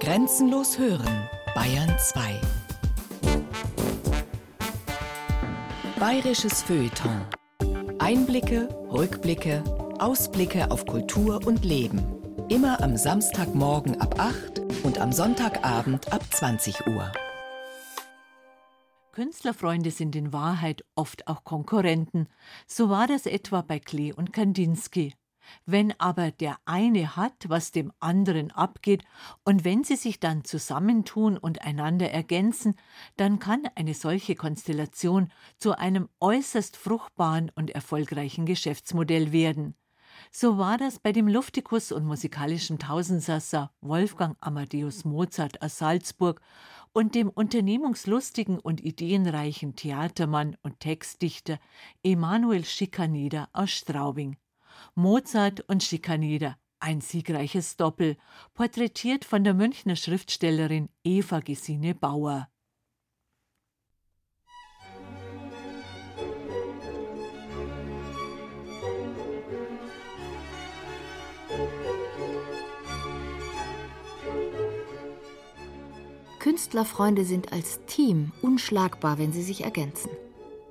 Grenzenlos hören, Bayern 2. Bayerisches Feuilleton. Einblicke, Rückblicke, Ausblicke auf Kultur und Leben. Immer am Samstagmorgen ab 8 und am Sonntagabend ab 20 Uhr. Künstlerfreunde sind in Wahrheit oft auch Konkurrenten. So war das etwa bei Klee und Kandinsky. Wenn aber der eine hat, was dem anderen abgeht, und wenn sie sich dann zusammentun und einander ergänzen, dann kann eine solche Konstellation zu einem äußerst fruchtbaren und erfolgreichen Geschäftsmodell werden. So war das bei dem Luftikus und musikalischen Tausendsasser Wolfgang Amadeus Mozart aus Salzburg und dem unternehmungslustigen und ideenreichen Theatermann und Textdichter Emanuel Schikaneder aus Straubing. Mozart und Schikaneder, ein siegreiches Doppel, porträtiert von der Münchner Schriftstellerin Eva Gesine Bauer. Künstlerfreunde sind als Team unschlagbar, wenn sie sich ergänzen.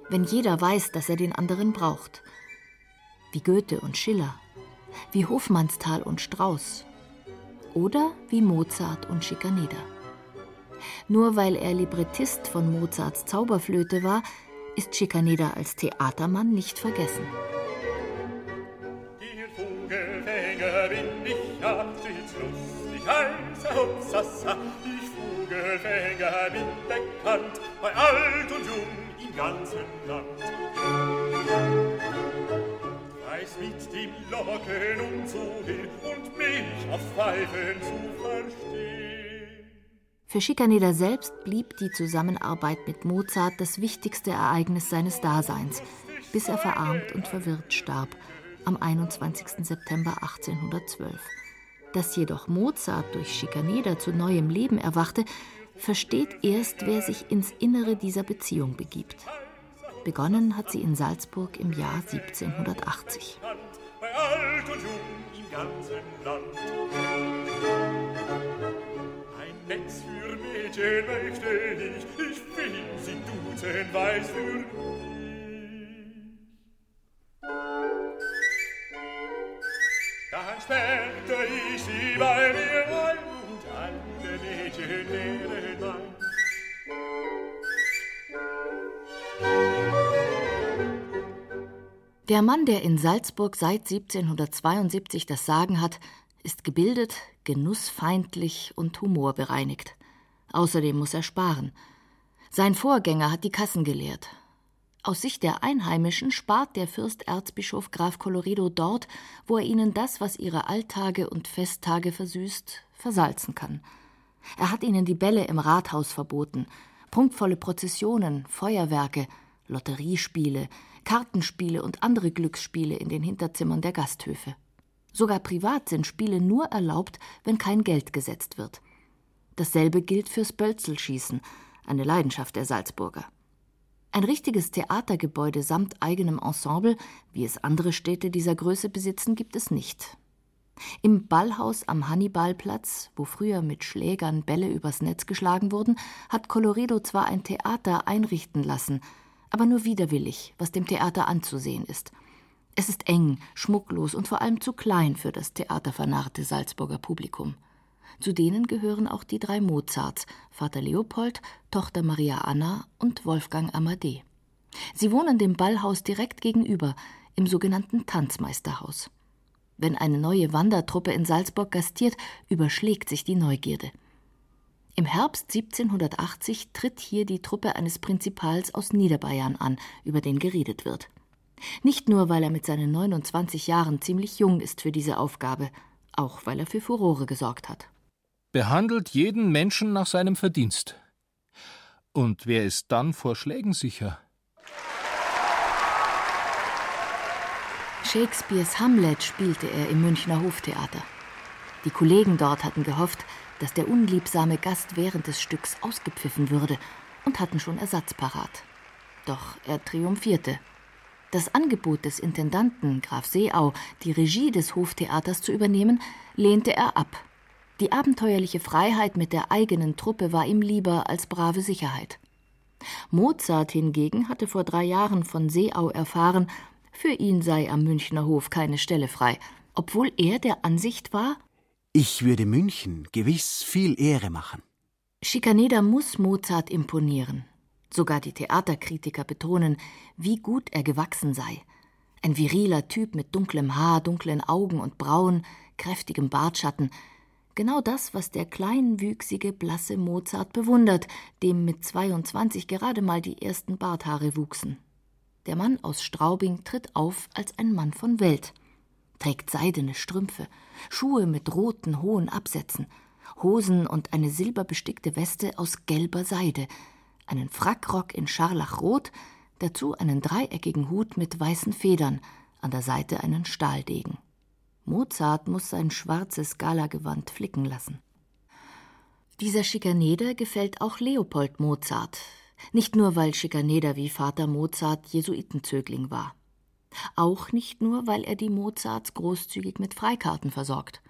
Wenn jeder weiß, dass er den anderen braucht. Wie Goethe und Schiller. Wie Hofmannsthal und Strauss. Oder wie Mozart und Schikaneder. Nur weil er Librettist von Mozarts Zauberflöte war, ist Schikaneder als Theatermann nicht vergessen. Ihr Vogelfänger bin ich ja stets lustig als Hopsassa. Vogelfänger bin bekannt, bei alt und jung im ganzen Land. Weiß mit dem Locken umzugehen und mich auf Pfeifen zu verstehen. Für Schikaneder selbst blieb die Zusammenarbeit mit Mozart das wichtigste Ereignis seines Daseins, bis er verarmt und verwirrt starb am 21. September 1812. Dass jedoch Mozart durch Schikaneder zu neuem Leben erwachte, versteht erst, wer sich ins Innere dieser Beziehung begibt. Begonnen hat sie in Salzburg im Jahr 1780. Bei alt und jung im ganzen Land. Ein Netz für Mädchen möchte ich, ich will sie duzen, weiß für mich. Dann sperrte ich sie bei mir ein und alle Mädchen lehren mein. Der Mann, der in Salzburg seit 1772 das Sagen hat, ist gebildet, genussfeindlich und humorbereinigt. Außerdem muss er sparen. Sein Vorgänger hat die Kassen geleert. Aus Sicht der Einheimischen spart der Fürsterzbischof Graf Colloredo dort, wo er ihnen das, was ihre Alltage und Festtage versüßt, versalzen kann. Er hat ihnen die Bälle im Rathaus verboten, prunkvolle Prozessionen, Feuerwerke, Lotteriespiele, Kartenspiele und andere Glücksspiele in den Hinterzimmern der Gasthöfe. Sogar privat sind Spiele nur erlaubt, wenn kein Geld gesetzt wird. Dasselbe gilt fürs Bölzelschießen, eine Leidenschaft der Salzburger. Ein richtiges Theatergebäude samt eigenem Ensemble, wie es andere Städte dieser Größe besitzen, gibt es nicht. Im Ballhaus am Hannibalplatz, wo früher mit Schlägern Bälle übers Netz geschlagen wurden, hat Colloredo zwar ein Theater einrichten lassen, aber nur widerwillig, was dem Theater anzusehen ist. Es ist eng, schmucklos und vor allem zu klein für das theatervernarrte Salzburger Publikum. Zu denen gehören auch die drei Mozarts, Vater Leopold, Tochter Maria Anna und Wolfgang Amadee. Sie wohnen dem Ballhaus direkt gegenüber, im sogenannten Tanzmeisterhaus. Wenn eine neue Wandertruppe in Salzburg gastiert, überschlägt sich die Neugierde. Im Herbst 1780 tritt hier die Truppe eines Prinzipals aus Niederbayern an, über den geredet wird. Nicht nur, weil er mit seinen 29 Jahren ziemlich jung ist für diese Aufgabe, auch weil er für Furore gesorgt hat. Behandelt jeden Menschen nach seinem Verdienst. Und wer ist dann vor Schlägen sicher? Shakespeares Hamlet spielte er im Münchner Hoftheater. Die Kollegen dort hatten gehofft, dass der unliebsame Gast während des Stücks ausgepfiffen würde und hatten schon Ersatz parat. Doch er triumphierte. Das Angebot des Intendanten Graf Seeau, die Regie des Hoftheaters zu übernehmen, lehnte er ab. Die abenteuerliche Freiheit mit der eigenen Truppe war ihm lieber als brave Sicherheit. Mozart hingegen hatte vor drei Jahren von Seeau erfahren, für ihn sei am Münchner Hof keine Stelle frei, obwohl er der Ansicht war, ich würde München gewiss viel Ehre machen. Schikaneder muss Mozart imponieren. Sogar die Theaterkritiker betonen, wie gut er gewachsen sei. Ein viriler Typ mit dunklem Haar, dunklen Augen und Brauen, kräftigem Bartschatten. Genau das, was der kleinwüchsige, blasse Mozart bewundert, dem mit 22 gerade mal die ersten Barthaare wuchsen. Der Mann aus Straubing tritt auf als ein Mann von Welt, trägt seidene Strümpfe, Schuhe mit roten, hohen Absätzen, Hosen und eine silberbestickte Weste aus gelber Seide, einen Frackrock in Scharlachrot, dazu einen dreieckigen Hut mit weißen Federn, an der Seite einen Stahldegen. Mozart muss sein schwarzes Galagewand flicken lassen. Dieser Schikaneder gefällt auch Leopold Mozart, nicht nur weil Schikaneder wie Vater Mozart Jesuitenzögling war. Auch nicht nur, weil er die Mozarts großzügig mit Freikarten versorgt.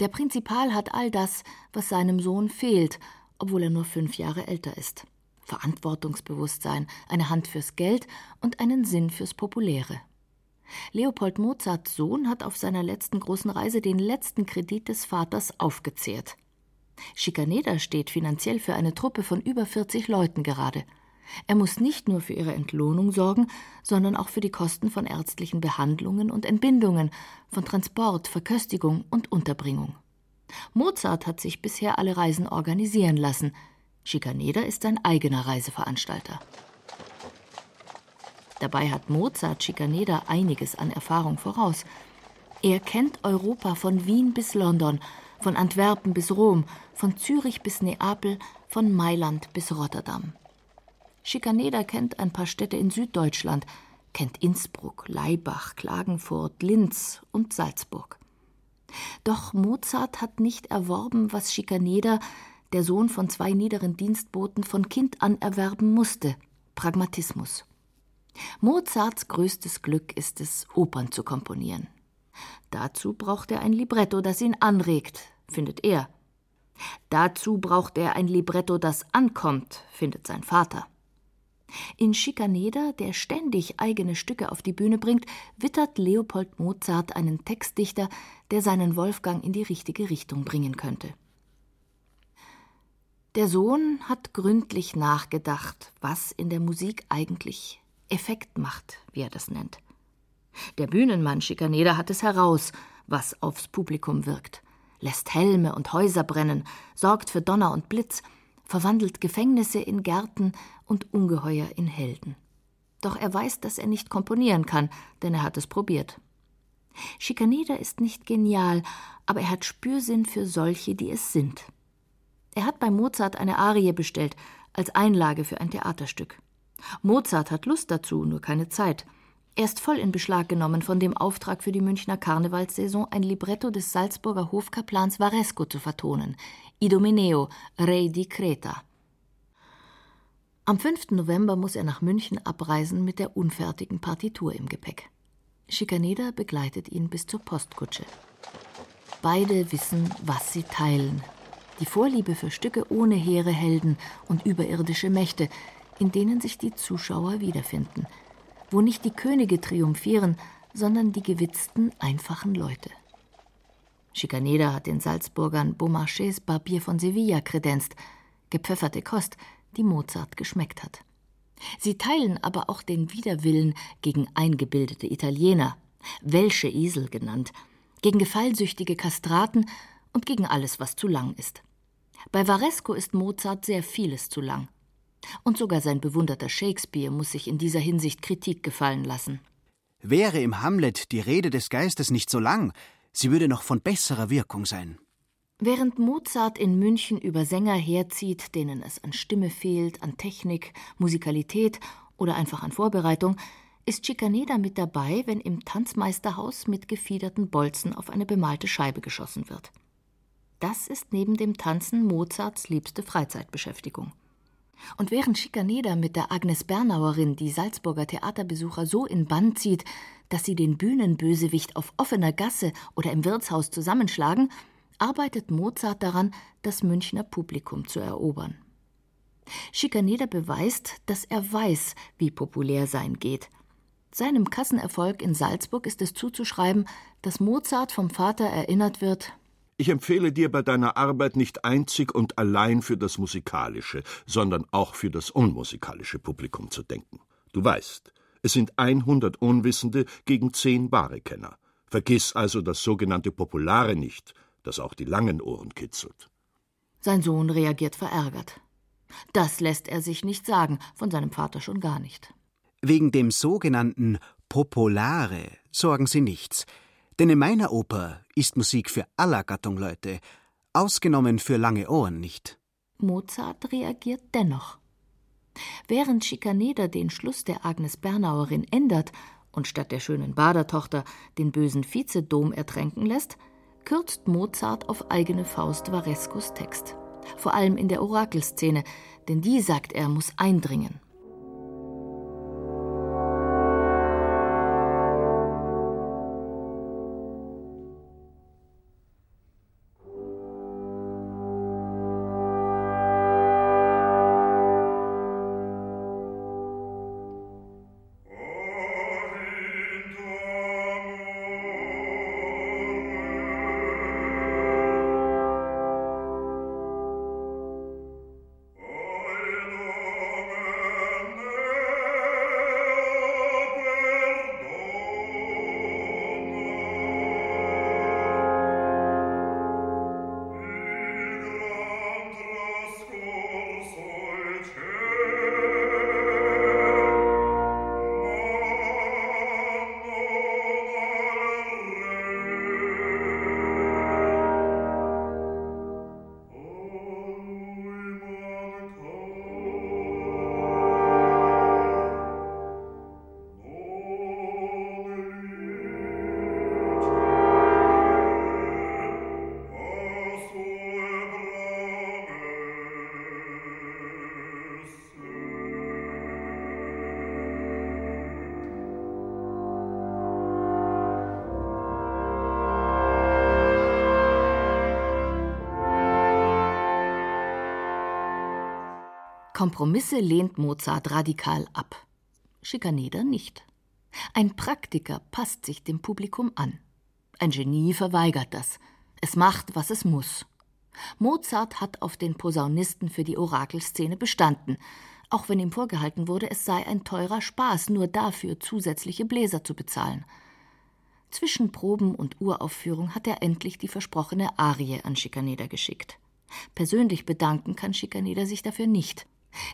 Der Prinzipal hat all das, was seinem Sohn fehlt, obwohl er nur fünf Jahre älter ist. Verantwortungsbewusstsein, eine Hand fürs Geld und einen Sinn fürs Populäre. Leopold Mozarts Sohn hat auf seiner letzten großen Reise den letzten Kredit des Vaters aufgezehrt. Schikaneder steht finanziell für eine Truppe von über 40 Leuten gerade. Er muss nicht nur für ihre Entlohnung sorgen, sondern auch für die Kosten von ärztlichen Behandlungen und Entbindungen, von Transport, Verköstigung und Unterbringung. Mozart hat sich bisher alle Reisen organisieren lassen. Schikaneder ist sein eigener Reiseveranstalter. Dabei hat Mozart Schikaneder einiges an Erfahrung voraus. Er kennt Europa von Wien bis London, von Antwerpen bis Rom, von Zürich bis Neapel, von Mailand bis Rotterdam. Schikaneder kennt ein paar Städte in Süddeutschland, kennt Innsbruck, Laibach, Klagenfurt, Linz und Salzburg. Doch Mozart hat nicht erworben, was Schikaneder, der Sohn von zwei niederen Dienstboten, von Kind an erwerben musste Pragmatismus. Mozarts größtes Glück ist es, Opern zu komponieren. Dazu braucht er ein Libretto, das ihn anregt, findet er. Dazu braucht er ein Libretto, das ankommt, findet sein Vater. In Schikaneder, der ständig eigene Stücke auf die Bühne bringt, wittert Leopold Mozart einen Textdichter, der seinen Wolfgang in die richtige Richtung bringen könnte. Der Sohn hat gründlich nachgedacht, was in der Musik eigentlich Effekt macht, wie er das nennt. Der Bühnenmann Schikaneder hat es heraus, was aufs Publikum wirkt lässt Helme und Häuser brennen, sorgt für Donner und Blitz, verwandelt Gefängnisse in Gärten und Ungeheuer in Helden. Doch er weiß, dass er nicht komponieren kann, denn er hat es probiert. Schikaneder ist nicht genial, aber er hat Spürsinn für solche, die es sind. Er hat bei Mozart eine Arie bestellt, als Einlage für ein Theaterstück. Mozart hat Lust dazu, nur keine Zeit. Er ist voll in Beschlag genommen von dem Auftrag für die Münchner Karnevalssaison, ein Libretto des Salzburger Hofkaplans Varesco zu vertonen, Idomeneo, Re di Creta. Am 5. November muss er nach München abreisen mit der unfertigen Partitur im Gepäck. Schikaneder begleitet ihn bis zur Postkutsche. Beide wissen, was sie teilen. Die Vorliebe für Stücke ohne hehre Helden und überirdische Mächte, in denen sich die Zuschauer wiederfinden – wo nicht die Könige triumphieren, sondern die gewitzten, einfachen Leute. Schikaneder hat den Salzburgern Beaumarchais Barbier von Sevilla kredenzt, gepfefferte Kost, die Mozart geschmeckt hat. Sie teilen aber auch den Widerwillen gegen eingebildete Italiener, Welsche Esel genannt, gegen gefallsüchtige Kastraten und gegen alles, was zu lang ist. Bei Varesco ist Mozart sehr vieles zu lang. Und sogar sein bewunderter Shakespeare muss sich in dieser Hinsicht Kritik gefallen lassen. Wäre im Hamlet die Rede des Geistes nicht so lang, sie würde noch von besserer Wirkung sein. Während Mozart in München über Sänger herzieht, denen es an Stimme fehlt, an Technik, Musikalität oder einfach an Vorbereitung, ist Schikaneda mit dabei, wenn im Tanzmeisterhaus mit gefiederten Bolzen auf eine bemalte Scheibe geschossen wird. Das ist neben dem Tanzen Mozarts liebste Freizeitbeschäftigung. Und während Schikaneder mit der Agnes Bernauerin die Salzburger Theaterbesucher so in Bann zieht, dass sie den Bühnenbösewicht auf offener Gasse oder im Wirtshaus zusammenschlagen, arbeitet Mozart daran, das Münchner Publikum zu erobern. Schikaneder beweist, dass er weiß, wie populär sein geht. Seinem Kassenerfolg in Salzburg ist es zuzuschreiben, dass Mozart vom Vater erinnert wird, ich empfehle dir bei deiner Arbeit nicht einzig und allein für das musikalische, sondern auch für das unmusikalische Publikum zu denken. Du weißt, es sind 100 Unwissende gegen 10 wahre Kenner. Vergiss also das sogenannte Populare nicht, das auch die langen Ohren kitzelt. Sein Sohn reagiert verärgert. Das lässt er sich nicht sagen, von seinem Vater schon gar nicht. Wegen dem sogenannten Populare sorgen Sie nichts. Denn in meiner Oper ist Musik für aller Gattung Leute, ausgenommen für lange Ohren nicht. Mozart reagiert dennoch. Während Schikaneder den Schluss der Agnes Bernauerin ändert und statt der schönen Badertochter den bösen Vizedom ertränken lässt, kürzt Mozart auf eigene Faust Varescos Text. Vor allem in der Orakelszene, denn die, sagt er, muss eindringen. Kompromisse lehnt Mozart radikal ab. Schikaneder nicht. Ein Praktiker passt sich dem Publikum an. Ein Genie verweigert das. Es macht, was es muss. Mozart hat auf den Posaunisten für die Orakelszene bestanden, auch wenn ihm vorgehalten wurde, es sei ein teurer Spaß, nur dafür zusätzliche Bläser zu bezahlen. Zwischen Proben und Uraufführung hat er endlich die versprochene Arie an Schikaneder geschickt. Persönlich bedanken kann Schikaneder sich dafür nicht.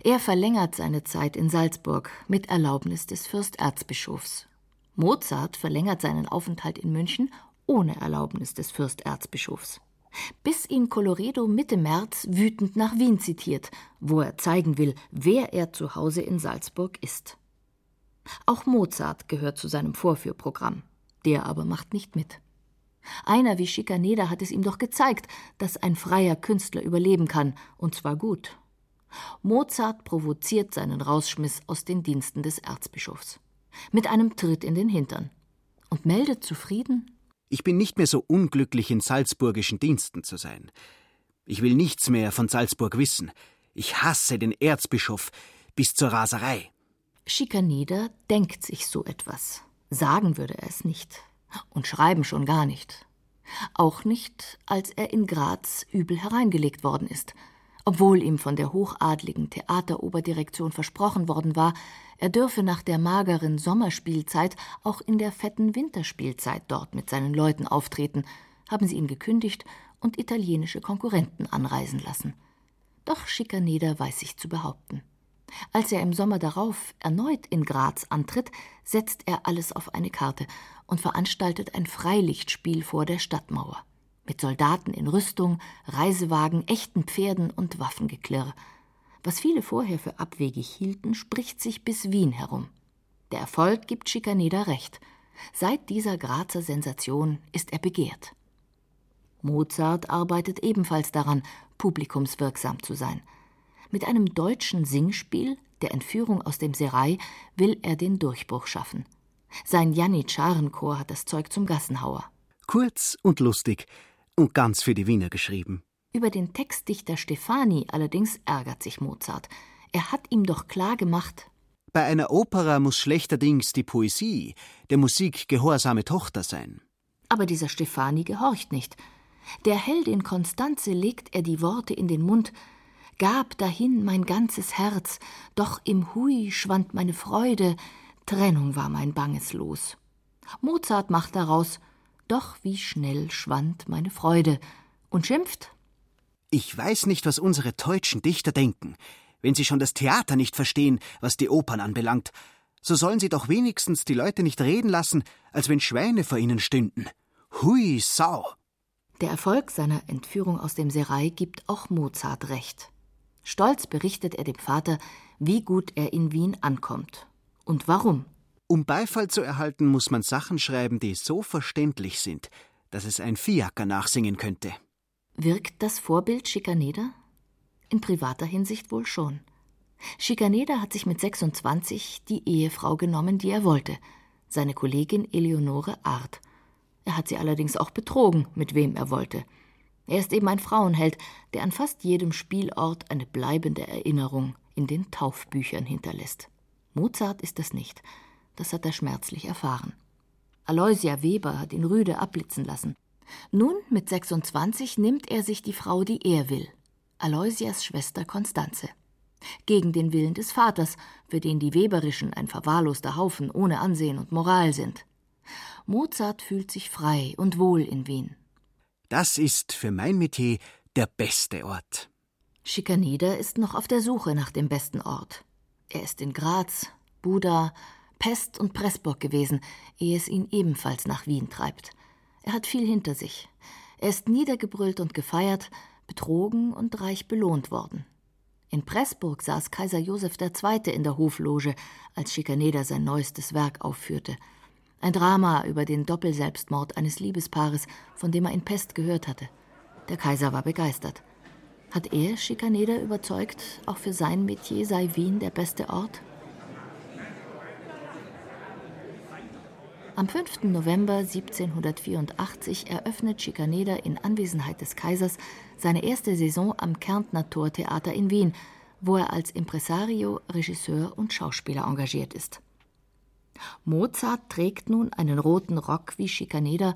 Er verlängert seine Zeit in Salzburg mit Erlaubnis des Fürsterzbischofs. Mozart verlängert seinen Aufenthalt in München ohne Erlaubnis des Fürsterzbischofs. Bis ihn Colloredo Mitte März wütend nach Wien zitiert, wo er zeigen will, wer er zu Hause in Salzburg ist. Auch Mozart gehört zu seinem Vorführprogramm. Der aber macht nicht mit. Einer wie Schikaneder hat es ihm doch gezeigt, dass ein freier Künstler überleben kann, und zwar gut. Mozart provoziert seinen Rausschmiss aus den Diensten des Erzbischofs. Mit einem Tritt in den Hintern. Und meldet zufrieden: Ich bin nicht mehr so unglücklich, in salzburgischen Diensten zu sein. Ich will nichts mehr von Salzburg wissen. Ich hasse den Erzbischof bis zur Raserei. Schikaneder denkt sich so etwas. Sagen würde er es nicht. Und schreiben schon gar nicht. Auch nicht, als er in Graz übel hereingelegt worden ist obwohl ihm von der hochadligen Theateroberdirektion versprochen worden war, er dürfe nach der mageren Sommerspielzeit auch in der fetten Winterspielzeit dort mit seinen Leuten auftreten, haben sie ihn gekündigt und italienische Konkurrenten anreisen lassen. Doch Schikaneder weiß sich zu behaupten. Als er im Sommer darauf erneut in Graz antritt, setzt er alles auf eine Karte und veranstaltet ein Freilichtspiel vor der Stadtmauer mit Soldaten in Rüstung, Reisewagen, echten Pferden und Waffengeklirr. Was viele vorher für abwegig hielten, spricht sich bis Wien herum. Der Erfolg gibt Schikaneder recht. Seit dieser Grazer Sensation ist er begehrt. Mozart arbeitet ebenfalls daran, publikumswirksam zu sein. Mit einem deutschen Singspiel, der Entführung aus dem Serai, will er den Durchbruch schaffen. Sein Janitscharenchor hat das Zeug zum Gassenhauer. Kurz und lustig, Und ganz für die Wiener geschrieben. Über den Textdichter Stefani allerdings ärgert sich Mozart. Er hat ihm doch klar gemacht, bei einer Opera muss schlechterdings die Poesie der Musik gehorsame Tochter sein. Aber dieser Stefani gehorcht nicht. Der Heldin Konstanze legt er die Worte in den Mund, gab dahin mein ganzes Herz, doch im Hui schwand meine Freude, Trennung war mein banges Los. Mozart macht daraus, doch wie schnell schwand meine Freude, und schimpft. Ich weiß nicht, was unsere deutschen Dichter denken. Wenn sie schon das Theater nicht verstehen, was die Opern anbelangt, so sollen sie doch wenigstens die Leute nicht reden lassen, als wenn Schweine vor ihnen stünden. Hui Sau! Der Erfolg seiner Entführung aus dem Serai gibt auch Mozart recht. Stolz berichtet er dem Vater, wie gut er in Wien ankommt. Und warum? Um Beifall zu erhalten, muss man Sachen schreiben, die so verständlich sind, dass es ein Fiaker nachsingen könnte. Wirkt das Vorbild Schikaneder? In privater Hinsicht wohl schon. Schikaneder hat sich mit 26 die Ehefrau genommen, die er wollte, seine Kollegin Eleonore Art. Er hat sie allerdings auch betrogen, mit wem er wollte. Er ist eben ein Frauenheld, der an fast jedem Spielort eine bleibende Erinnerung in den Taufbüchern hinterlässt. Mozart ist das nicht. Das hat er schmerzlich erfahren. Aloysia Weber hat ihn rüde abblitzen lassen. Nun, mit 26, nimmt er sich die Frau, die er will, Aloysias Schwester Konstanze. Gegen den Willen des Vaters, für den die Weberischen ein verwahrloster Haufen ohne Ansehen und Moral sind. Mozart fühlt sich frei und wohl in Wien. Das ist für mein Metier der beste Ort. Schikaneder ist noch auf der Suche nach dem besten Ort. Er ist in Graz, Buda, Pest und Pressburg gewesen, ehe es ihn ebenfalls nach Wien treibt. Er hat viel hinter sich. Er ist niedergebrüllt und gefeiert, betrogen und reich belohnt worden. In Pressburg saß Kaiser Joseph II. in der Hofloge, als Schikaneder sein neuestes Werk aufführte. Ein Drama über den Doppelselbstmord eines Liebespaares, von dem er in Pest gehört hatte. Der Kaiser war begeistert. Hat er Schikaneder überzeugt, auch für sein Metier sei Wien der beste Ort? Am 5. November 1784 eröffnet Schikaneder in Anwesenheit des Kaisers seine erste Saison am Kärntner Tortheater in Wien, wo er als Impresario, Regisseur und Schauspieler engagiert ist. Mozart trägt nun einen roten Rock wie Schikaneder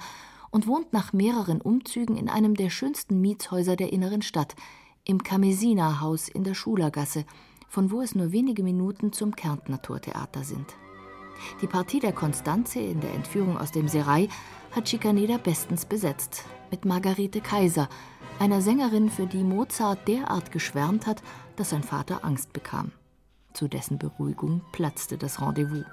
und wohnt nach mehreren Umzügen in einem der schönsten Mietshäuser der inneren Stadt, im Kamesina-Haus in der Schulergasse, von wo es nur wenige Minuten zum Kärntner Tortheater sind. Die Partie der Konstanze in der Entführung aus dem Serai hat Schikaneder bestens besetzt, mit Margarete Kaiser, einer Sängerin, für die Mozart derart geschwärmt hat, dass sein Vater Angst bekam. Zu dessen Beruhigung platzte das Rendezvous.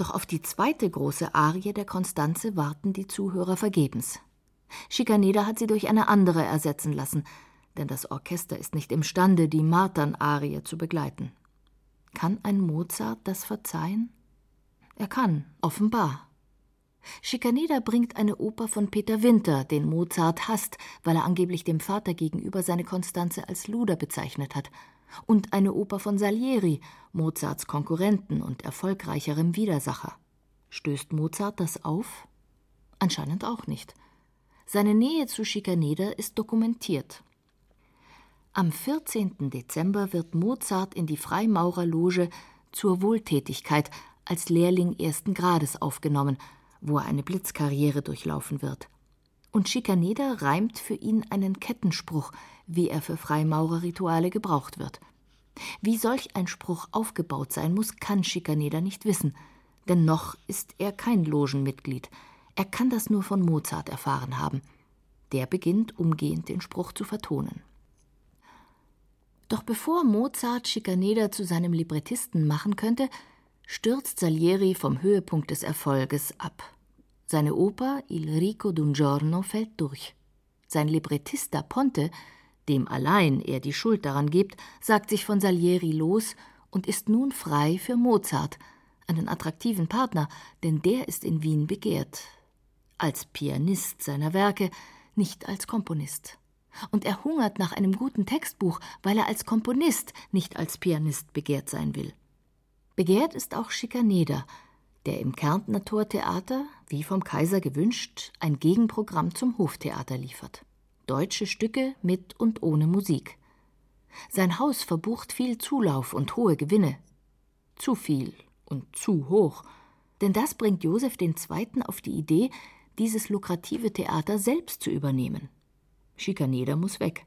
Doch auf die zweite große Arie der Konstanze warten die Zuhörer vergebens. Schikaneder hat sie durch eine andere ersetzen lassen, denn das Orchester ist nicht imstande, die Martern-Arie zu begleiten. Kann ein Mozart das verzeihen? Er kann, offenbar. Schikaneder bringt eine Oper von Peter Winter, den Mozart hasst, weil er angeblich dem Vater gegenüber seine Konstanze als Luder bezeichnet hat, und eine Oper von Salieri, Mozarts Konkurrenten und erfolgreicherem Widersacher. Stößt Mozart das auf? Anscheinend auch nicht. Seine Nähe zu Schikaneder ist dokumentiert. Am 14. Dezember wird Mozart in die Freimaurerloge zur Wohltätigkeit als Lehrling ersten Grades aufgenommen, wo er eine Blitzkarriere durchlaufen wird. Und Schikaneder reimt für ihn einen Kettenspruch, wie er für Freimaurerrituale gebraucht wird. Wie solch ein Spruch aufgebaut sein muss, kann Schikaneder nicht wissen, denn noch ist er kein Logenmitglied. Er kann das nur von Mozart erfahren haben. Der beginnt umgehend den Spruch zu vertonen. Doch bevor Mozart Schikaneder zu seinem Librettisten machen könnte, stürzt Salieri vom Höhepunkt des Erfolges ab. Seine Oper Il Rico d'un Giorno fällt durch. Sein Librettista Ponte, dem allein er die Schuld daran gibt, sagt sich von Salieri los und ist nun frei für Mozart, einen attraktiven Partner, denn der ist in Wien begehrt. Als Pianist seiner Werke, nicht als Komponist. Und er hungert nach einem guten Textbuch, weil er als Komponist, nicht als Pianist begehrt sein will. Begehrt ist auch Schikaneder, der im Kärntner Tortheater, wie vom Kaiser gewünscht, ein Gegenprogramm zum Hoftheater liefert. Deutsche Stücke mit und ohne Musik. Sein Haus verbucht viel Zulauf und hohe Gewinne. Zu viel und zu hoch. Denn das bringt Josef II. auf die Idee, dieses lukrative Theater selbst zu übernehmen. Schikaneder muss weg.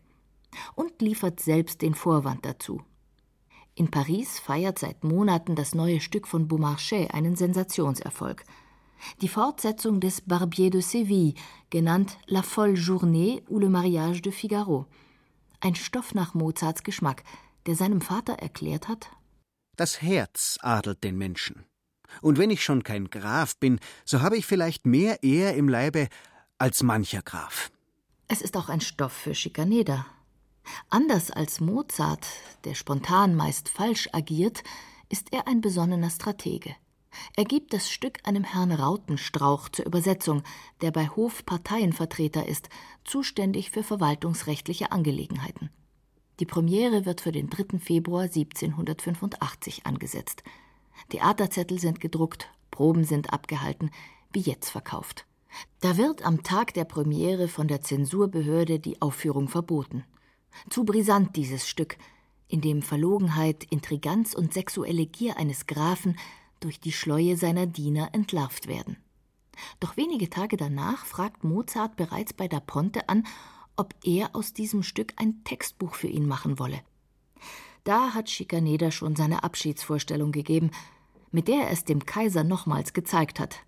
Und liefert selbst den Vorwand dazu. In Paris feiert seit Monaten das neue Stück von Beaumarchais einen Sensationserfolg. Die Fortsetzung des Barbier de Séville, genannt La folle journée ou le mariage de Figaro. Ein Stoff nach Mozarts Geschmack, der seinem Vater erklärt hat: Das Herz adelt den Menschen. Und wenn ich schon kein Graf bin, so habe ich vielleicht mehr Ehr im Leibe als mancher Graf. Es ist auch ein Stoff für Schikaneder. Anders als Mozart, der spontan meist falsch agiert, ist er ein besonnener Stratege. Er gibt das Stück einem Herrn Rautenstrauch zur Übersetzung, der bei Hof Parteienvertreter ist, zuständig für verwaltungsrechtliche Angelegenheiten. Die Premiere wird für den 3. Februar 1785 angesetzt. Theaterzettel sind gedruckt, Proben sind abgehalten, Billets verkauft. Da wird am Tag der Premiere von der Zensurbehörde die Aufführung verboten. Zu brisant dieses Stück, in dem Verlogenheit, Intriganz und sexuelle Gier eines Grafen durch die Schleue seiner Diener entlarvt werden. Doch wenige Tage danach fragt Mozart bereits bei da Ponte an, ob er aus diesem Stück ein Textbuch für ihn machen wolle. Da hat Schikaneder schon seine Abschiedsvorstellung gegeben, mit der er es dem Kaiser nochmals gezeigt hat.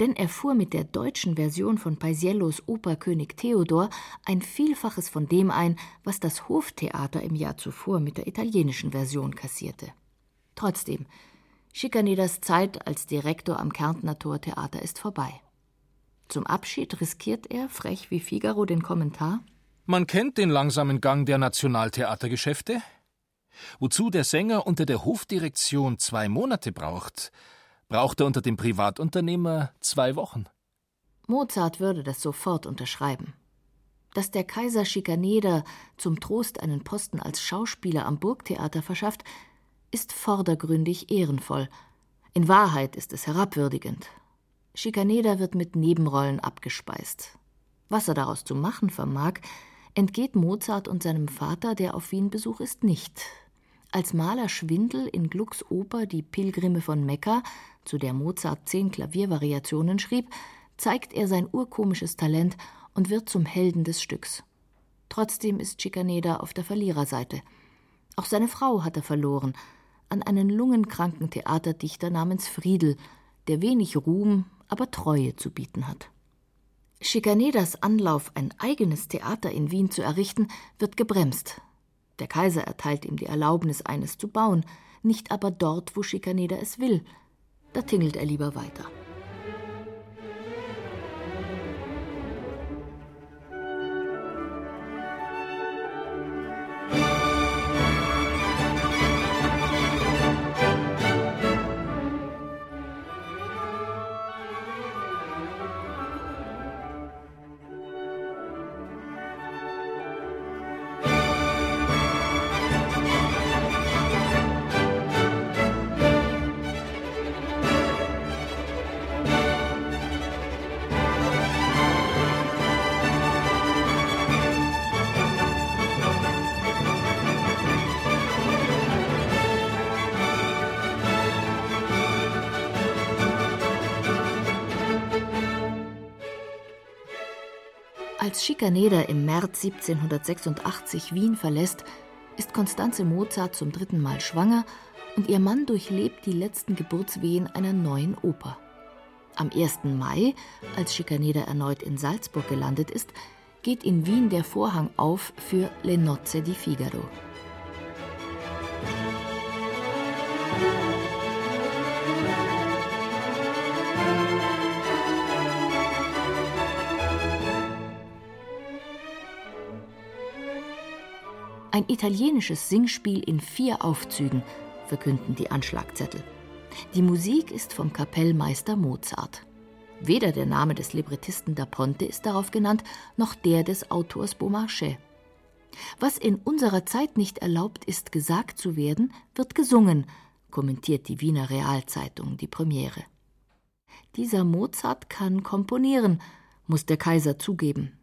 Denn er fuhr mit der deutschen Version von Paisiellos Oper König Theodor ein Vielfaches von dem ein, was das Hoftheater im Jahr zuvor mit der italienischen Version kassierte. Trotzdem, Schikaneders Zeit als Direktor am Kärntner Tortheater ist vorbei. Zum Abschied riskiert er, frech wie Figaro, den Kommentar: Man kennt den langsamen Gang der Nationaltheatergeschäfte. Wozu der Sänger unter der Hofdirektion zwei Monate braucht, braucht er unter dem Privatunternehmer zwei Wochen. Mozart würde das sofort unterschreiben. Dass der Kaiser Schikaneder zum Trost einen Posten als Schauspieler am Burgtheater verschafft, ist vordergründig ehrenvoll. In Wahrheit ist es herabwürdigend. Schikaneder wird mit Nebenrollen abgespeist. Was er daraus zu machen vermag, entgeht Mozart und seinem Vater, der auf Wien-Besuch ist, nicht. Als Maler Schwindel in Glucks Oper Die Pilgrime von Mekka, zu der Mozart zehn Klaviervariationen schrieb, zeigt er sein urkomisches Talent und wird zum Helden des Stücks. Trotzdem ist Schikaneder auf der Verliererseite. Auch seine Frau hat er verloren, an einen lungenkranken Theaterdichter namens Friedel, der wenig Ruhm, aber Treue zu bieten hat. Schikaneders Anlauf, ein eigenes Theater in Wien zu errichten, wird gebremst, der Kaiser erteilt ihm die Erlaubnis, eines zu bauen, nicht aber dort, wo Schikaneder es will. Da tingelt er lieber weiter. Schikaneder im März 1786 Wien verlässt, ist Konstanze Mozart zum dritten Mal schwanger und ihr Mann durchlebt die letzten Geburtswehen einer neuen Oper. Am 1. Mai, als Schikaneder erneut in Salzburg gelandet ist, geht in Wien der Vorhang auf für Le Nozze di Figaro. Ein italienisches Singspiel in vier Aufzügen, verkünden die Anschlagzettel. Die Musik ist vom Kapellmeister Mozart. Weder der Name des Librettisten da Ponte ist darauf genannt, noch der des Autors Beaumarchais. Was in unserer Zeit nicht erlaubt ist, gesagt zu werden, wird gesungen, kommentiert die Wiener Realzeitung die Premiere. Dieser Mozart kann komponieren, muss der Kaiser zugeben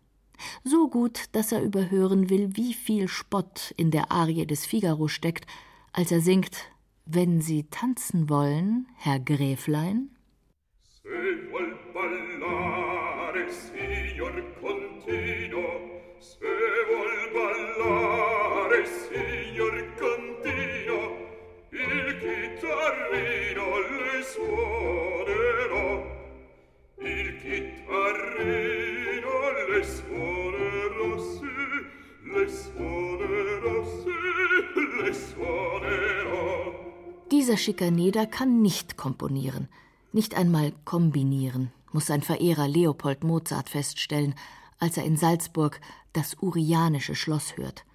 so gut, dass er überhören will, wie viel Spott in der Arie des Figaro steckt, als er singt Wenn Sie tanzen wollen, Herr Gräflein. Se vuol ballare, signor Contino, se vuol ballare, signor Contino, il chitarrino le suonerò, il chitarrino Dieser Schikaneder kann nicht komponieren, nicht einmal kombinieren, muss sein Verehrer Leopold Mozart feststellen, als er in Salzburg das Urianische Schloss hört.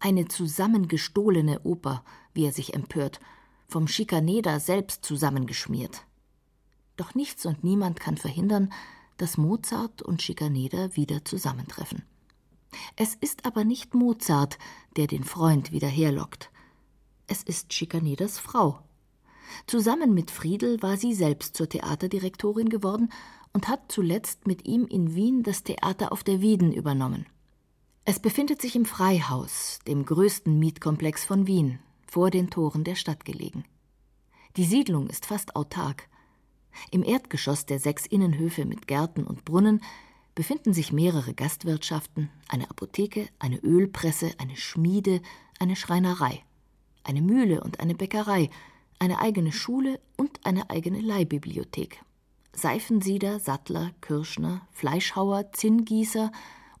Eine zusammengestohlene Oper, wie er sich empört, vom Schikaneder selbst zusammengeschmiert. Doch nichts und niemand kann verhindern, dass Mozart und Schikaneder wieder zusammentreffen. Es ist aber nicht Mozart, der den Freund wieder herlockt. Es ist Schikaneders Frau. Zusammen mit Friedel war sie selbst zur Theaterdirektorin geworden und hat zuletzt mit ihm in Wien das Theater auf der Wieden übernommen. Es befindet sich im Freihaus, dem größten Mietkomplex von Wien, vor den Toren der Stadt gelegen. Die Siedlung ist fast autark. Im Erdgeschoss der sechs Innenhöfe mit Gärten und Brunnen befinden sich mehrere Gastwirtschaften, eine Apotheke, eine Ölpresse, eine Schmiede, eine Schreinerei, eine Mühle und eine Bäckerei, eine eigene Schule und eine eigene Leihbibliothek. Seifensieder, Sattler, Kirschner, Fleischhauer, Zinngießer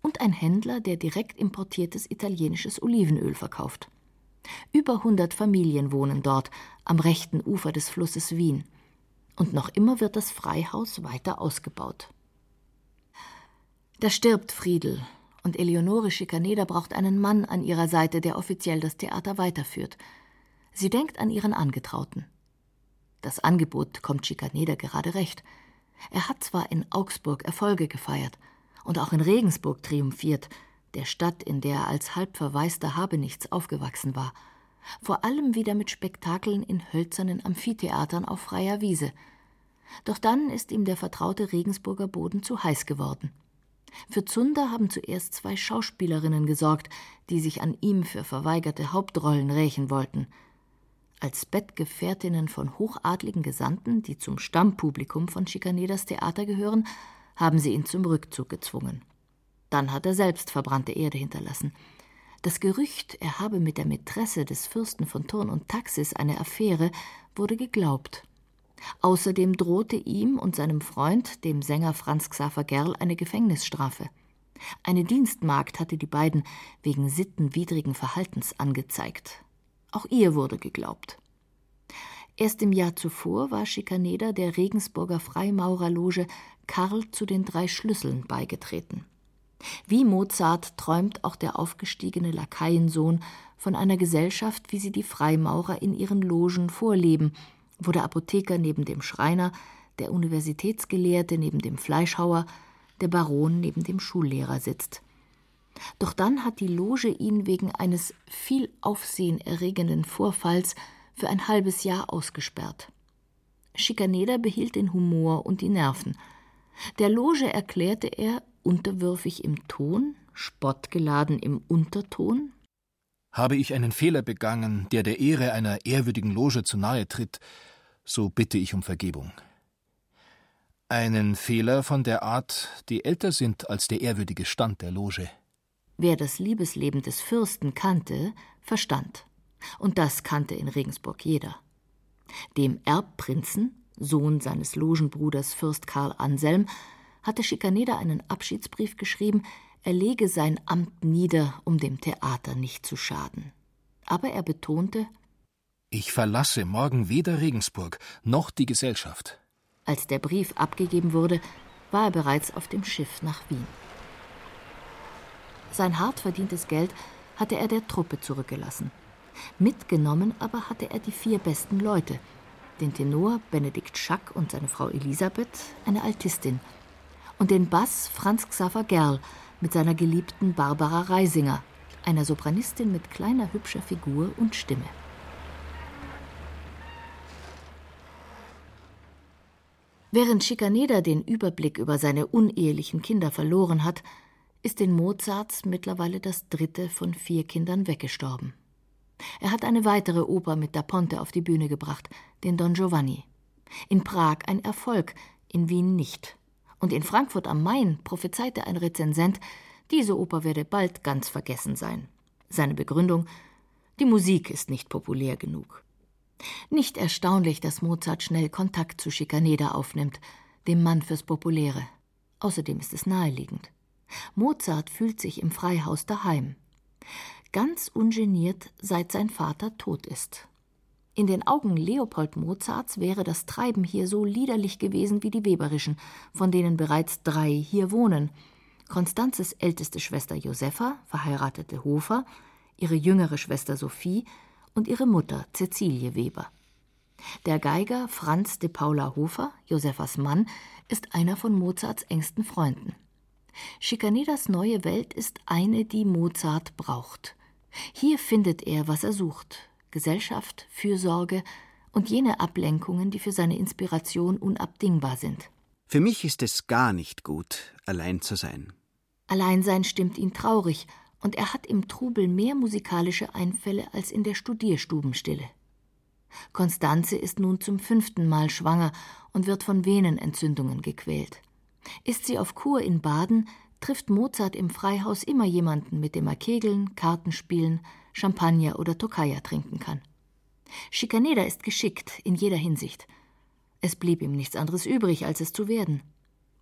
und ein Händler, der direkt importiertes italienisches Olivenöl verkauft. Über hundert Familien wohnen dort am rechten Ufer des Flusses Wien und noch immer wird das Freihaus weiter ausgebaut. Da stirbt Friedel, und Eleonore Schikaneder braucht einen Mann an ihrer Seite, der offiziell das Theater weiterführt. Sie denkt an ihren Angetrauten. Das Angebot kommt Schikaneder gerade recht. Er hat zwar in Augsburg Erfolge gefeiert und auch in Regensburg triumphiert, der Stadt, in der er als halb verwaister Habenichts aufgewachsen war, vor allem wieder mit Spektakeln in hölzernen Amphitheatern auf freier Wiese. Doch dann ist ihm der vertraute Regensburger Boden zu heiß geworden. Für Zunder haben zuerst zwei Schauspielerinnen gesorgt, die sich an ihm für verweigerte Hauptrollen rächen wollten. Als Bettgefährtinnen von hochadligen Gesandten, die zum Stammpublikum von Schikaneders Theater gehören, haben sie ihn zum Rückzug gezwungen. Dann hat er selbst verbrannte Erde hinterlassen. Das Gerücht, er habe mit der Mätresse des Fürsten von Thurn und Taxis eine Affäre, wurde geglaubt. Außerdem drohte ihm und seinem Freund, dem Sänger Franz Xaver Gerl, eine Gefängnisstrafe. Eine Dienstmagd hatte die beiden wegen sittenwidrigen Verhaltens angezeigt. Auch ihr wurde geglaubt. Erst im Jahr zuvor war Schikaneder der Regensburger Freimaurerloge Karl zu den drei Schlüsseln beigetreten. Wie Mozart träumt auch der aufgestiegene Lakaiensohn von einer Gesellschaft, wie sie die Freimaurer in ihren Logen vorleben, wo der Apotheker neben dem Schreiner, der Universitätsgelehrte neben dem Fleischhauer, der Baron neben dem Schullehrer sitzt. Doch dann hat die Loge ihn wegen eines viel Aufsehen erregenden Vorfalls für ein halbes Jahr ausgesperrt. Schikaneder behielt den Humor und die Nerven. Der Loge erklärte er, unterwürfig im Ton, spottgeladen im Unterton. Habe ich einen Fehler begangen, der der Ehre einer ehrwürdigen Loge zu nahe tritt, so bitte ich um Vergebung. Einen Fehler von der Art, die älter sind als der ehrwürdige Stand der Loge. Wer das Liebesleben des Fürsten kannte, verstand. Und das kannte in Regensburg jeder. Dem Erbprinzen, Sohn seines Logenbruders Fürst Karl Anselm, hatte Schikaneder einen Abschiedsbrief geschrieben, er lege sein Amt nieder, um dem Theater nicht zu schaden. Aber er betonte Ich verlasse morgen weder Regensburg noch die Gesellschaft. Als der Brief abgegeben wurde, war er bereits auf dem Schiff nach Wien. Sein hart verdientes Geld hatte er der Truppe zurückgelassen. Mitgenommen aber hatte er die vier besten Leute: den Tenor Benedikt Schack und seine Frau Elisabeth, eine Altistin, und den Bass Franz Xaver Gerl mit seiner geliebten Barbara Reisinger, einer Sopranistin mit kleiner hübscher Figur und Stimme. Während Schikaneder den Überblick über seine unehelichen Kinder verloren hat, ist den Mozarts mittlerweile das dritte von vier Kindern weggestorben. Er hat eine weitere Oper mit Da Ponte auf die Bühne gebracht, den Don Giovanni. In Prag ein Erfolg, in Wien nicht. Und in Frankfurt am Main prophezeite ein Rezensent, diese Oper werde bald ganz vergessen sein. Seine Begründung: Die Musik ist nicht populär genug. Nicht erstaunlich, dass Mozart schnell Kontakt zu Schikaneder aufnimmt, dem Mann fürs Populäre. Außerdem ist es naheliegend. Mozart fühlt sich im Freihaus daheim. Ganz ungeniert, seit sein Vater tot ist. In den Augen Leopold Mozarts wäre das Treiben hier so liederlich gewesen wie die Weberischen, von denen bereits drei hier wohnen. Konstanzes älteste Schwester Josepha, verheiratete Hofer, ihre jüngere Schwester Sophie und ihre Mutter Cäcilie Weber. Der Geiger Franz de Paula Hofer, Josephas Mann, ist einer von Mozarts engsten Freunden. Schikaneders neue Welt ist eine, die Mozart braucht. Hier findet er, was er sucht: Gesellschaft, Fürsorge und jene Ablenkungen, die für seine Inspiration unabdingbar sind. Für mich ist es gar nicht gut, allein zu sein. Alleinsein stimmt ihn traurig, und er hat im Trubel mehr musikalische Einfälle als in der Studierstubenstille. Konstanze ist nun zum fünften Mal schwanger und wird von Venenentzündungen gequält. Ist sie auf Kur in Baden, trifft Mozart im Freihaus immer jemanden, mit dem er Kegeln, Karten spielen, Champagner oder Tokaja trinken kann. Schikaneda ist geschickt in jeder Hinsicht. Es blieb ihm nichts anderes übrig, als es zu werden.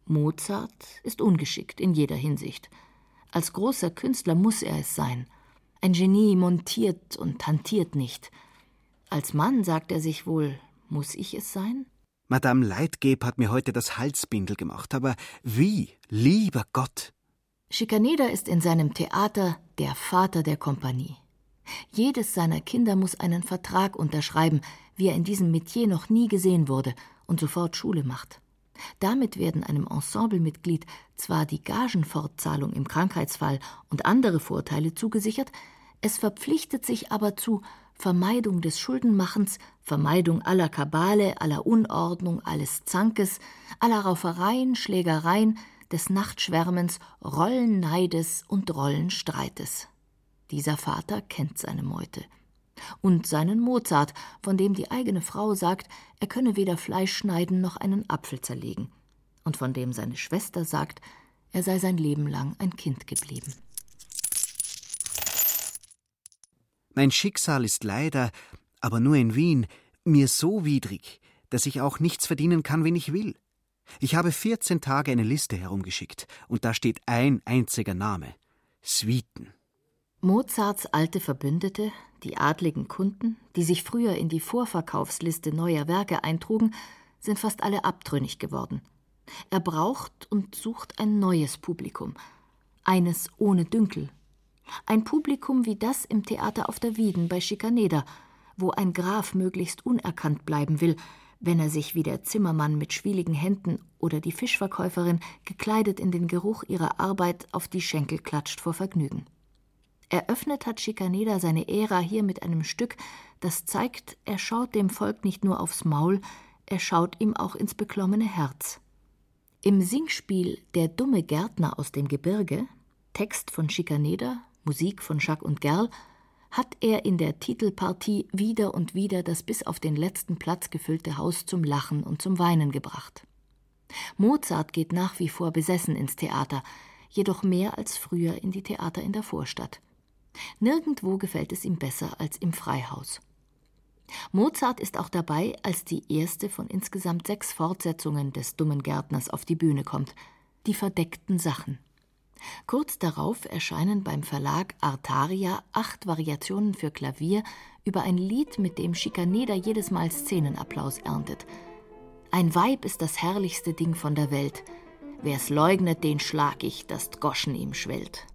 Mozart ist ungeschickt in jeder Hinsicht. Als großer Künstler muss er es sein. Ein Genie montiert und hantiert nicht. Als Mann sagt er sich wohl, muss ich es sein? Madame Leitgeb hat mir heute das Halsbindel gemacht, aber wie? Lieber Gott! Schikaneder ist in seinem Theater der Vater der Kompanie. Jedes seiner Kinder muss einen Vertrag unterschreiben, wie er in diesem Metier noch nie gesehen wurde, und sofort Schule macht. Damit werden einem Ensemblemitglied zwar die Gagenfortzahlung im Krankheitsfall und andere Vorteile zugesichert, es verpflichtet sich aber zu Vermeidung des Schuldenmachens, Vermeidung aller Kabale, aller Unordnung, alles Zankes, aller Raufereien, Schlägereien, des Nachtschwärmens, Rollenneides und Rollenstreites. Dieser Vater kennt seine Meute. Und seinen Mozart, von dem die eigene Frau sagt, er könne weder Fleisch schneiden noch einen Apfel zerlegen. Und von dem seine Schwester sagt, er sei sein Leben lang ein Kind geblieben. Mein Schicksal ist leider, aber nur in Wien, mir so widrig, dass ich auch nichts verdienen kann, wenn ich will. Ich habe 14 Tage eine Liste herumgeschickt, und da steht ein einziger Name Suiten. Mozarts alte Verbündete, die adligen Kunden, die sich früher in die Vorverkaufsliste neuer Werke eintrugen, sind fast alle abtrünnig geworden. Er braucht und sucht ein neues Publikum, eines ohne Dünkel, ein Publikum wie das im Theater auf der Wieden bei Schikaneder, wo ein Graf möglichst unerkannt bleiben will, wenn er sich wie der Zimmermann mit schwieligen Händen oder die Fischverkäuferin gekleidet in den Geruch ihrer Arbeit auf die Schenkel klatscht vor Vergnügen. Eröffnet hat Schikaneder seine Ära hier mit einem Stück, das zeigt, er schaut dem Volk nicht nur aufs Maul, er schaut ihm auch ins beklommene Herz. Im Singspiel Der dumme Gärtner aus dem Gebirge, Text von Schikaneder, Musik von Jacques und Gerl, hat er in der Titelpartie wieder und wieder das bis auf den letzten Platz gefüllte Haus zum Lachen und zum Weinen gebracht. Mozart geht nach wie vor besessen ins Theater, jedoch mehr als früher in die Theater in der Vorstadt. Nirgendwo gefällt es ihm besser als im Freihaus. Mozart ist auch dabei, als die erste von insgesamt sechs Fortsetzungen des dummen Gärtners auf die Bühne kommt, die verdeckten Sachen. Kurz darauf erscheinen beim Verlag Artaria acht Variationen für Klavier über ein Lied, mit dem Schikaneder jedes Mal Szenenapplaus erntet. Ein Weib ist das herrlichste Ding von der Welt. Wer's leugnet, den schlag ich, dass Goschen ihm schwellt.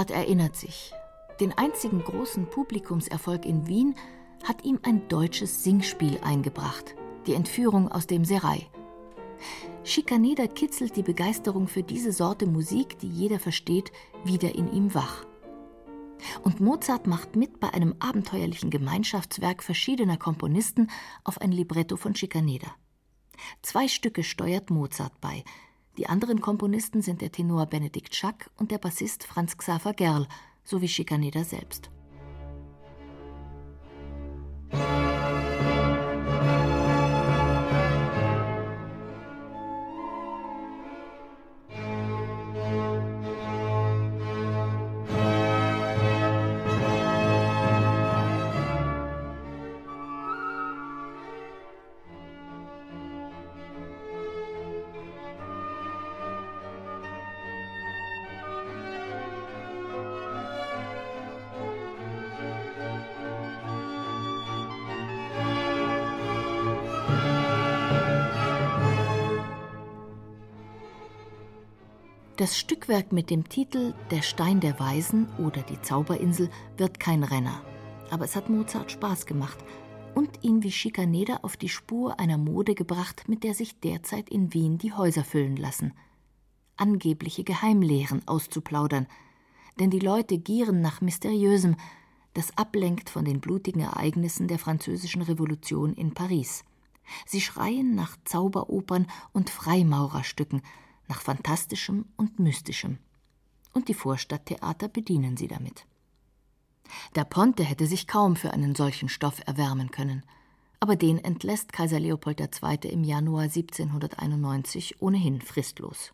Mozart erinnert sich, den einzigen großen Publikumserfolg in Wien hat ihm ein deutsches Singspiel eingebracht, die Entführung aus dem Serai. Schikaneder kitzelt die Begeisterung für diese Sorte Musik, die jeder versteht, wieder in ihm wach. Und Mozart macht mit bei einem abenteuerlichen Gemeinschaftswerk verschiedener Komponisten auf ein Libretto von Schikaneder. Zwei Stücke steuert Mozart bei, die anderen Komponisten sind der Tenor Benedikt Schack und der Bassist Franz Xaver Gerl sowie Schikaneder selbst. Das Stückwerk mit dem Titel Der Stein der Weisen oder die Zauberinsel wird kein Renner. Aber es hat Mozart Spaß gemacht und ihn wie Schikaneder auf die Spur einer Mode gebracht, mit der sich derzeit in Wien die Häuser füllen lassen. Angebliche Geheimlehren auszuplaudern. Denn die Leute gieren nach Mysteriösem, das ablenkt von den blutigen Ereignissen der Französischen Revolution in Paris. Sie schreien nach Zauberopern und Freimaurerstücken, nach Fantastischem und Mystischem. Und die Vorstadttheater bedienen sie damit. Der Ponte hätte sich kaum für einen solchen Stoff erwärmen können, aber den entlässt Kaiser Leopold II. im Januar 1791 ohnehin fristlos.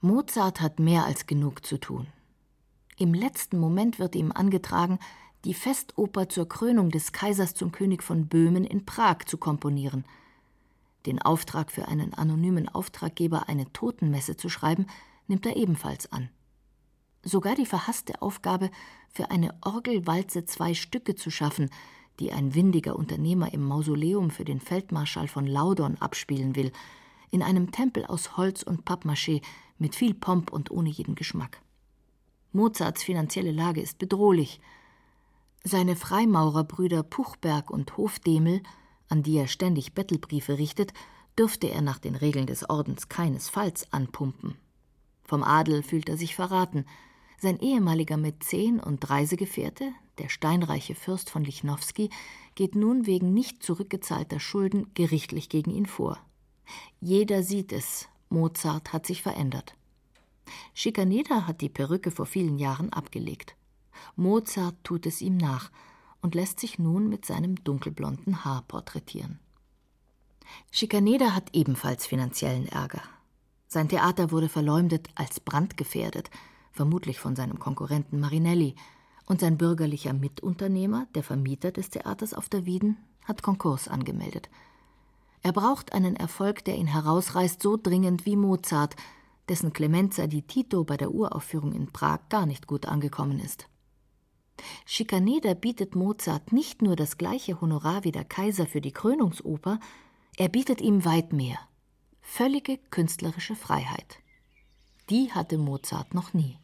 Mozart hat mehr als genug zu tun. Im letzten Moment wird ihm angetragen, die Festoper zur Krönung des Kaisers zum König von Böhmen in Prag zu komponieren – den Auftrag für einen anonymen Auftraggeber eine Totenmesse zu schreiben, nimmt er ebenfalls an. Sogar die verhasste Aufgabe, für eine Orgelwalze zwei Stücke zu schaffen, die ein windiger Unternehmer im Mausoleum für den Feldmarschall von Laudon abspielen will, in einem Tempel aus Holz und Pappmaché mit viel Pomp und ohne jeden Geschmack. Mozarts finanzielle Lage ist bedrohlich. Seine Freimaurerbrüder Puchberg und Hofdemel an die er ständig Bettelbriefe richtet, dürfte er nach den Regeln des Ordens keinesfalls anpumpen. Vom Adel fühlt er sich verraten. Sein ehemaliger Mäzen und Reisegefährte, der steinreiche Fürst von Lichnowsky, geht nun wegen nicht zurückgezahlter Schulden gerichtlich gegen ihn vor. Jeder sieht es, Mozart hat sich verändert. Schikaneder hat die Perücke vor vielen Jahren abgelegt. Mozart tut es ihm nach – und lässt sich nun mit seinem dunkelblonden Haar porträtieren. Schikaneder hat ebenfalls finanziellen Ärger. Sein Theater wurde verleumdet als brandgefährdet, vermutlich von seinem Konkurrenten Marinelli, und sein bürgerlicher Mitunternehmer, der Vermieter des Theaters auf der Wieden, hat Konkurs angemeldet. Er braucht einen Erfolg, der ihn herausreißt, so dringend wie Mozart, dessen Clemenza di Tito bei der Uraufführung in Prag gar nicht gut angekommen ist. Schikaneder bietet Mozart nicht nur das gleiche Honorar wie der Kaiser für die Krönungsoper, er bietet ihm weit mehr. Völlige künstlerische Freiheit. Die hatte Mozart noch nie.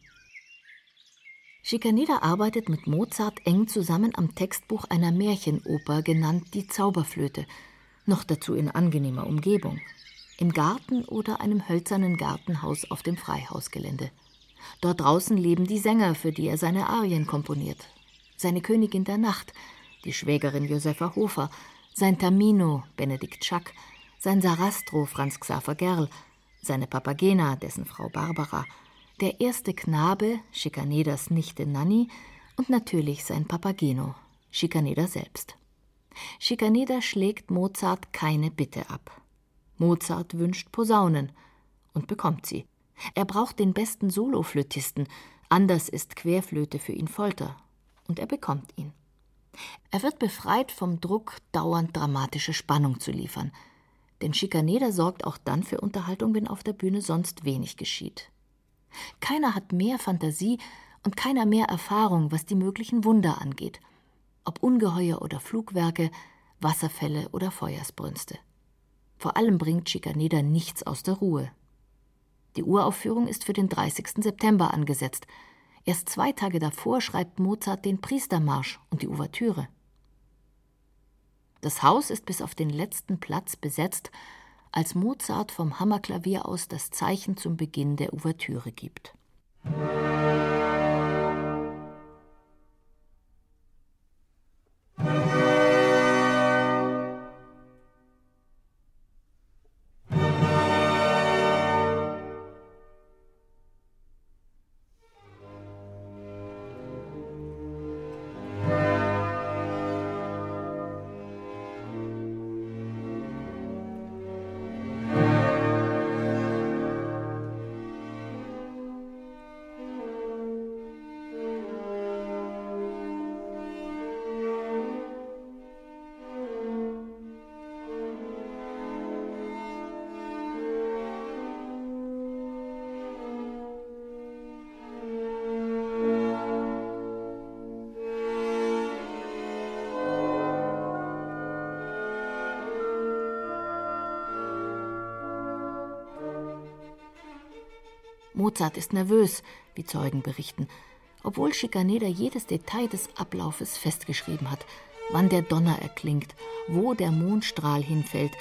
Schikaneder arbeitet mit Mozart eng zusammen am Textbuch einer Märchenoper genannt Die Zauberflöte, noch dazu in angenehmer Umgebung, im Garten oder einem hölzernen Gartenhaus auf dem Freihausgelände. Dort draußen leben die Sänger, für die er seine Arien komponiert. Seine Königin der Nacht, die Schwägerin Josefa Hofer, sein Tamino, Benedikt Schack, sein Sarastro, Franz Xaver Gerl, seine Papagena, dessen Frau Barbara, der erste Knabe, Schikaneders Nichte Nanni, und natürlich sein Papageno, Schikaneder selbst. Schikaneder schlägt Mozart keine Bitte ab. Mozart wünscht Posaunen und bekommt sie. Er braucht den besten Soloflötisten, anders ist Querflöte für ihn Folter, und er bekommt ihn. Er wird befreit vom Druck, dauernd dramatische Spannung zu liefern, denn Schikaneder sorgt auch dann für Unterhaltung, wenn auf der Bühne sonst wenig geschieht. Keiner hat mehr Fantasie und keiner mehr Erfahrung, was die möglichen Wunder angeht, ob Ungeheuer oder Flugwerke, Wasserfälle oder Feuersbrünste. Vor allem bringt Schikaneder nichts aus der Ruhe. Die Uraufführung ist für den 30. September angesetzt. Erst zwei Tage davor schreibt Mozart den Priestermarsch und die Ouvertüre. Das Haus ist bis auf den letzten Platz besetzt als Mozart vom Hammerklavier aus das Zeichen zum Beginn der Ouvertüre gibt. Mozart ist nervös, wie Zeugen berichten, obwohl Schikaneder jedes Detail des Ablaufes festgeschrieben hat, wann der Donner erklingt, wo der Mondstrahl hinfällt,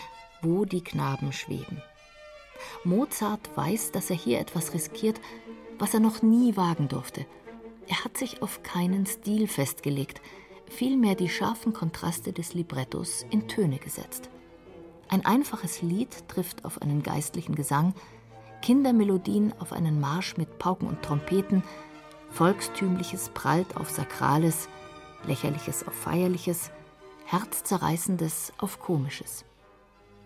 wo die Knaben schweben. Mozart weiß, dass er hier etwas riskiert, was er noch nie wagen durfte. Er hat sich auf keinen Stil festgelegt, vielmehr die scharfen Kontraste des Librettos in Töne gesetzt. Ein einfaches Lied trifft auf einen geistlichen Gesang, Kindermelodien auf einen Marsch mit Pauken und Trompeten, Volkstümliches prallt auf Sakrales, Lächerliches auf Feierliches, Herzzerreißendes auf Komisches.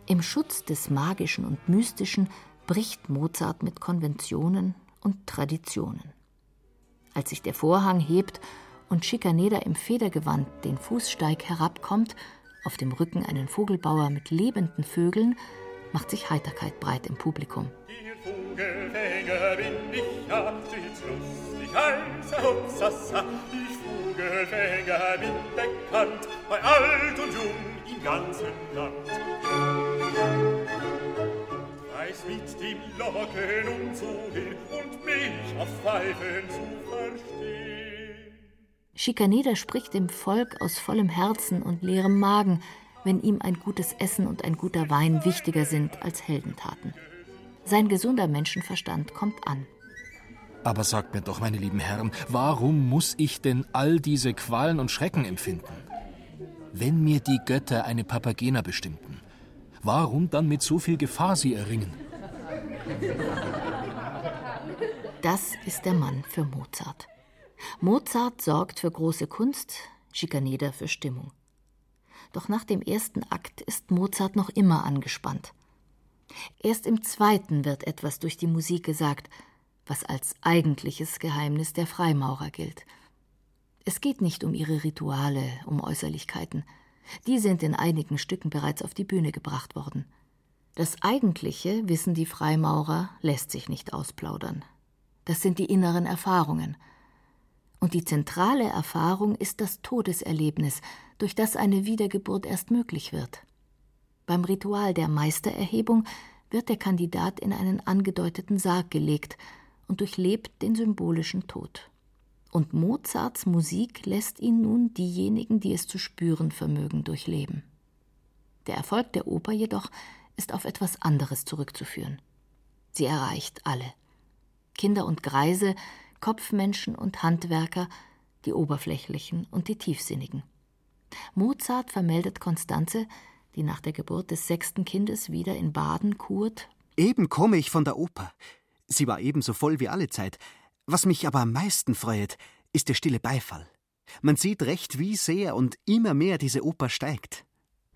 Im Schutz des Magischen und Mystischen bricht Mozart mit Konventionen und Traditionen. Als sich der Vorhang hebt und Schikaneder im Federgewand den Fußsteig herabkommt, auf dem Rücken einen Vogelbauer mit lebenden Vögeln, macht sich Heiterkeit breit im Publikum. Vogelfänger bin ich, ja, stets lustig als Hupsasa. Ich Vogelfänger bin bekannt, bei alt und jung im ganzen Land. Weiß mit dem Locken umzugehen und mich auf Pfeifen zu verstehen. Schikaneder spricht dem Volk aus vollem Herzen und leerem Magen, wenn ihm ein gutes Essen und ein guter Wein wichtiger sind als Heldentaten. Sein gesunder Menschenverstand kommt an. Aber sagt mir doch, meine lieben Herren, warum muss ich denn all diese Qualen und Schrecken empfinden? Wenn mir die Götter eine Papagena bestimmten, warum dann mit so viel Gefahr sie erringen? Das ist der Mann für Mozart. Mozart sorgt für große Kunst, Schikaneder für Stimmung. Doch nach dem ersten Akt ist Mozart noch immer angespannt. Erst im zweiten wird etwas durch die Musik gesagt, was als eigentliches Geheimnis der Freimaurer gilt. Es geht nicht um ihre Rituale, um Äußerlichkeiten. Die sind in einigen Stücken bereits auf die Bühne gebracht worden. Das Eigentliche, wissen die Freimaurer, lässt sich nicht ausplaudern. Das sind die inneren Erfahrungen. Und die zentrale Erfahrung ist das Todeserlebnis, durch das eine Wiedergeburt erst möglich wird. Beim Ritual der Meistererhebung wird der Kandidat in einen angedeuteten Sarg gelegt und durchlebt den symbolischen Tod. Und Mozarts Musik lässt ihn nun diejenigen, die es zu spüren vermögen, durchleben. Der Erfolg der Oper jedoch ist auf etwas anderes zurückzuführen. Sie erreicht alle. Kinder und Greise, Kopfmenschen und Handwerker, die oberflächlichen und die tiefsinnigen. Mozart vermeldet Konstanze, die nach der Geburt des sechsten Kindes wieder in Baden kurt. Eben komme ich von der Oper. Sie war ebenso voll wie alle Zeit. Was mich aber am meisten freut, ist der stille Beifall. Man sieht recht, wie sehr und immer mehr diese Oper steigt.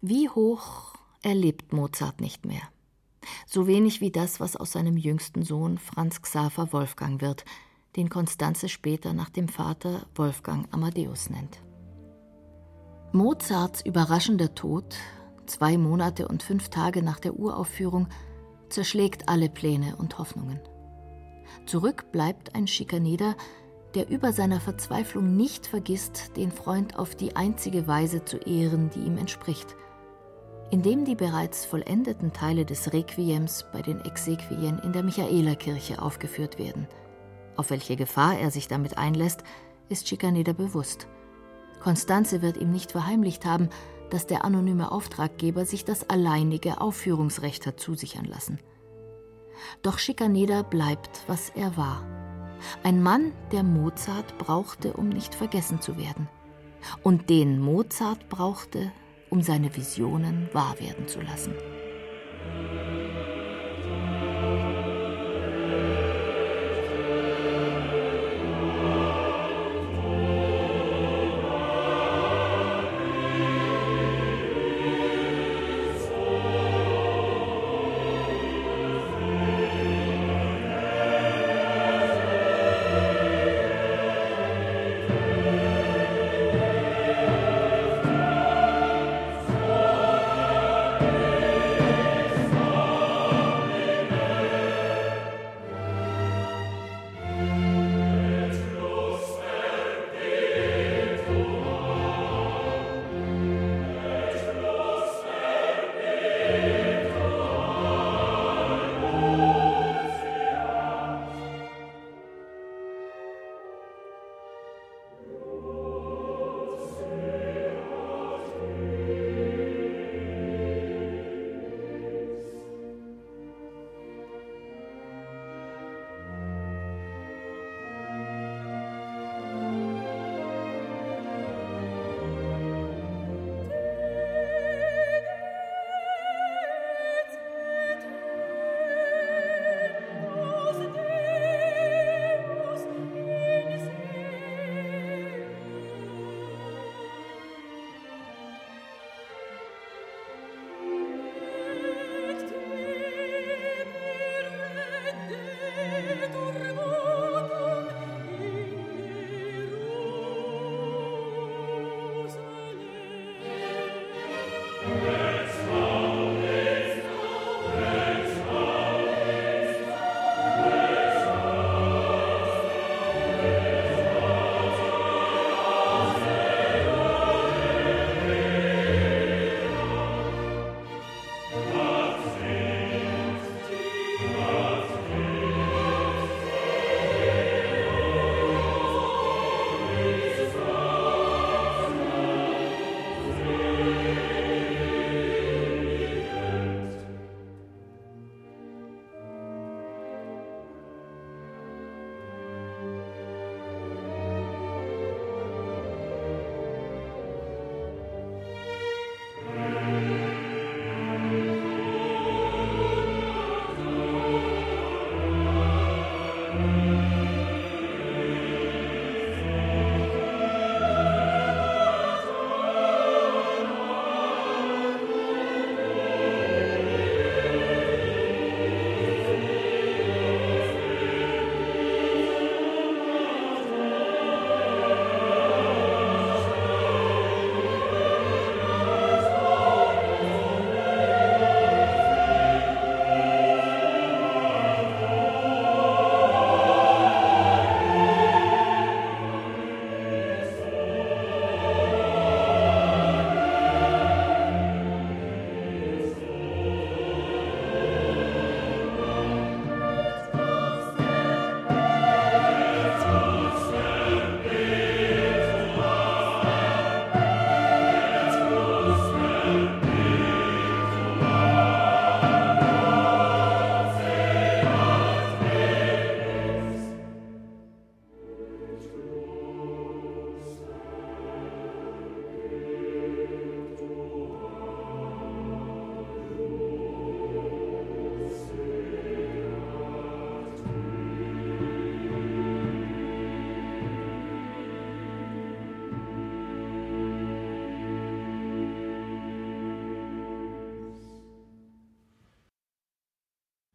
Wie hoch erlebt Mozart nicht mehr. So wenig wie das, was aus seinem jüngsten Sohn Franz Xaver Wolfgang wird, den Konstanze später nach dem Vater Wolfgang Amadeus nennt. Mozarts überraschender Tod, zwei Monate und fünf Tage nach der Uraufführung, zerschlägt alle Pläne und Hoffnungen. Zurück bleibt ein Schikaneder, der über seiner Verzweiflung nicht vergisst, den Freund auf die einzige Weise zu ehren, die ihm entspricht – indem die bereits vollendeten Teile des Requiems bei den Exequien in der Michaelerkirche aufgeführt werden. Auf welche Gefahr er sich damit einlässt, ist Schikaneder bewusst. Konstanze wird ihm nicht verheimlicht haben, dass der anonyme Auftraggeber sich das alleinige Aufführungsrecht hat zusichern lassen. Doch Schikaneder bleibt, was er war. Ein Mann, der Mozart brauchte, um nicht vergessen zu werden. Und den Mozart brauchte, um seine Visionen wahr werden zu lassen.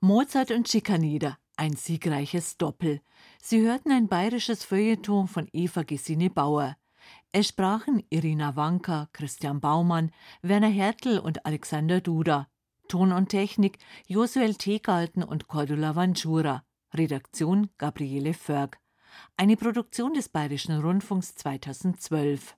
Mozart und Schikaneder, ein siegreiches Doppel. Sie hörten ein bayerisches Feuilleton von Eva Gesine Bauer. Es sprachen Irina Wanka, Christian Baumann, Werner Hertel und Alexander Duda. Ton und Technik Josuel Tegalten und Cordula Vanchura. Redaktion Gabriele Förg. Eine Produktion des Bayerischen Rundfunks 2012.